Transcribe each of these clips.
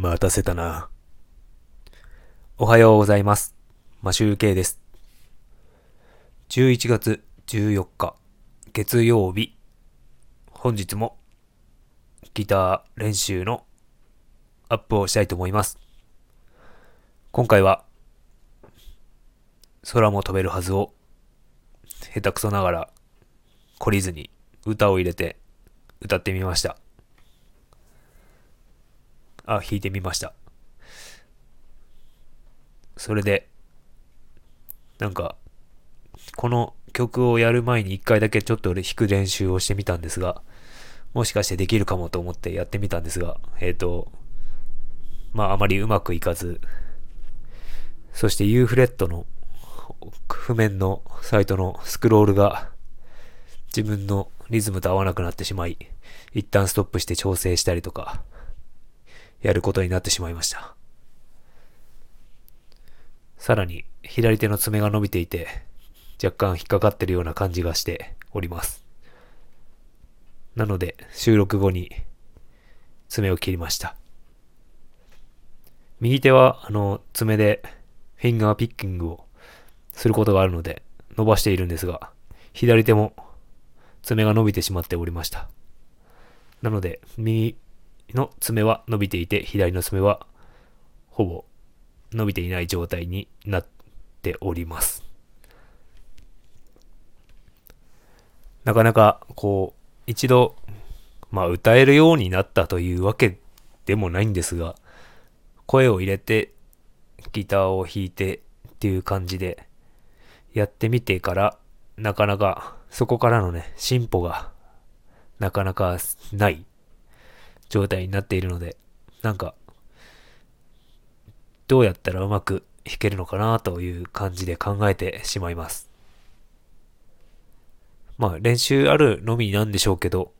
待たせたな。おはようございます。マシューケイです。11月14日、月曜日。本日もギター練習のアップをしたいと思います。今回は空も飛べるはずを下手くそながら懲りずに歌を入れて歌ってみました。あ、弾いてみました。それで、なんか、この曲をやる前に一回だけちょっと俺弾く練習をしてみたんですが、もしかしてできるかもと思ってやってみたんですが、えっ、と、まああまりうまくいかず、そして U フレットの譜面のサイトのスクロールが自分のリズムと合わなくなってしまい、一旦ストップして調整したりとか、やることになってしまいました。さらに、左手の爪が伸びていて、若干引っかかってるような感じがしております。なので、収録後に爪を切りました。右手は、あの、爪でフィンガーピッキングをすることがあるので、伸ばしているんですが、左手も爪が伸びてしまっておりました。なので、右の爪は伸びていて、左の爪はほぼ伸びていない状態になっております。なかなか、こう、一度、まあ、歌えるようになったというわけでもないんですが、声を入れて、ギターを弾いてっていう感じで、やってみてから、なかなか、そこからのね、進歩が、なかなかない状態になっているので、なんか、どうやったらうまく弾けるのかなという感じで考えてしまいます。まあ練習あるのみなんでしょうけど、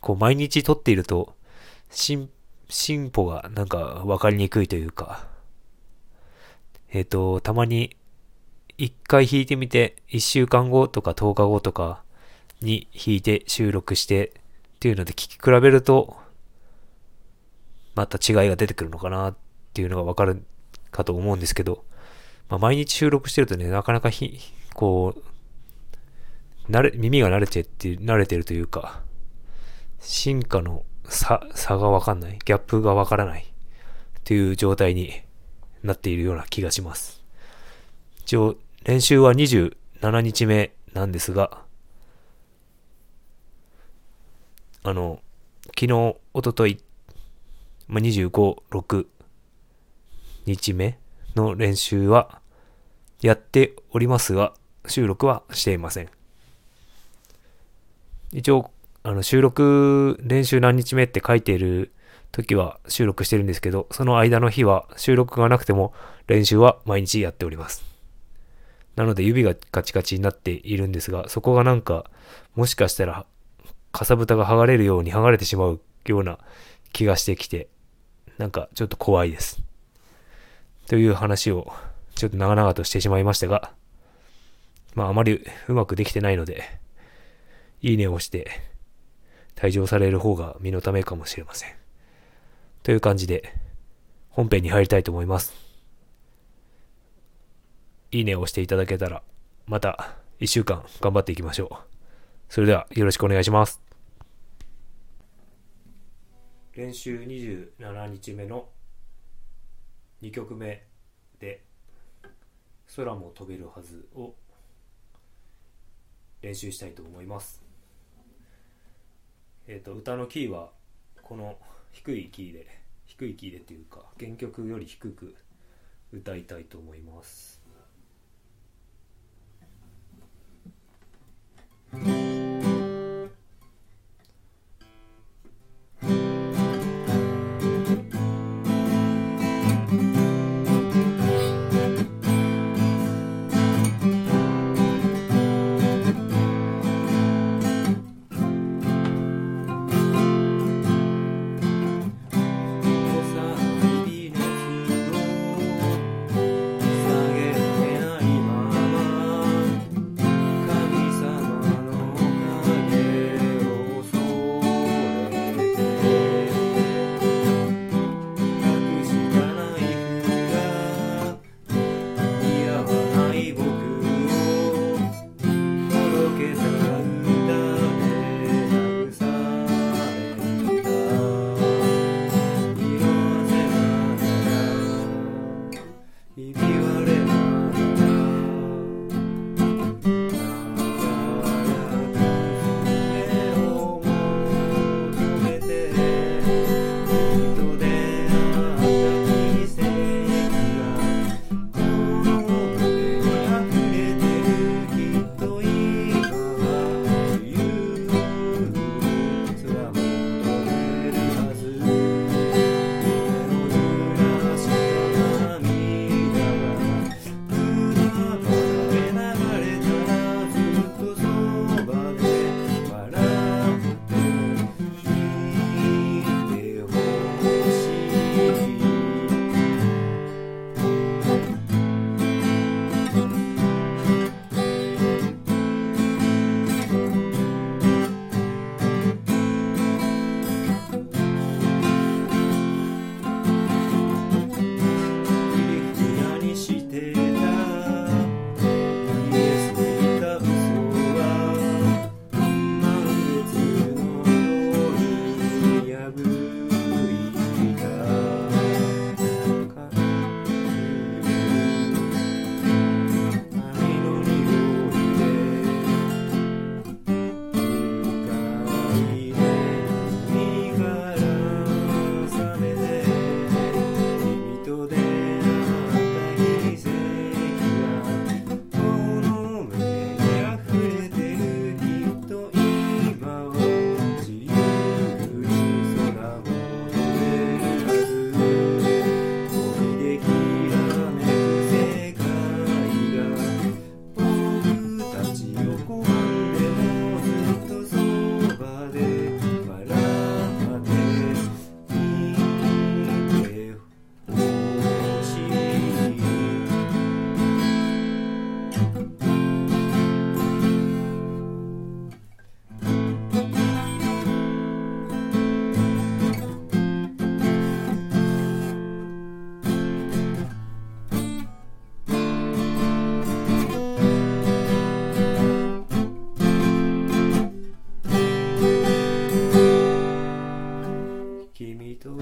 こう毎日撮っていると、進、歩がなんかわかりにくいというか、えっ、と、たまに一回弾いてみて、一週間後とか10日後とかに弾いて収録してっていうので聞き比べると、また違いが出てくるのかなっていうのがわかるかと思うんですけど、まあ、毎日収録してるとね、なかなかひ、こう、慣れ、耳が慣れてって、慣れてるというか、進化の差、差がわかんない、ギャップがわからないっていう状態になっているような気がします。一応、練習は27日目なんですが、あの、昨日、おととい、まあ、25、6日目の練習はやっておりますが、収録はしていません。一応、あの、収録、練習何日目って書いている時は収録してるんですけど、その間の日は収録がなくても練習は毎日やっております。なので指がカチカチになっているんですが、そこがなんか、もしかしたら、かさぶたが剥がれるように剥がれてしまうような気がしてきて、なんかちょっと怖いです。という話をちょっと長々としてしまいましたが、まああまりうまくできてないので、いいねを押して退場される方が身のためかもしれません。という感じで本編に入りたいと思います。いいねを押していただけたら、また一週間頑張っていきましょう。それではよろしくお願いします。練習27日目の2曲目で「空も飛べるはず」を練習したいと思います。えっ、と歌のキーはこの低いキーで低いキーでっていうか原曲より低く歌いたいと思います「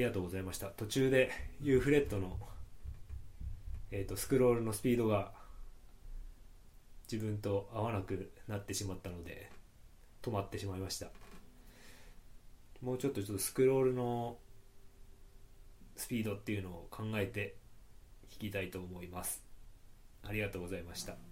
りがとうございました。途中で U フレットの、えー、とスクロールのスピードが自分と合わなくなってしまったので止まってしまいました。もうちょっとちょっとスクロールのスピードっていうのを考えて弾きたいと思います。ありがとうございました。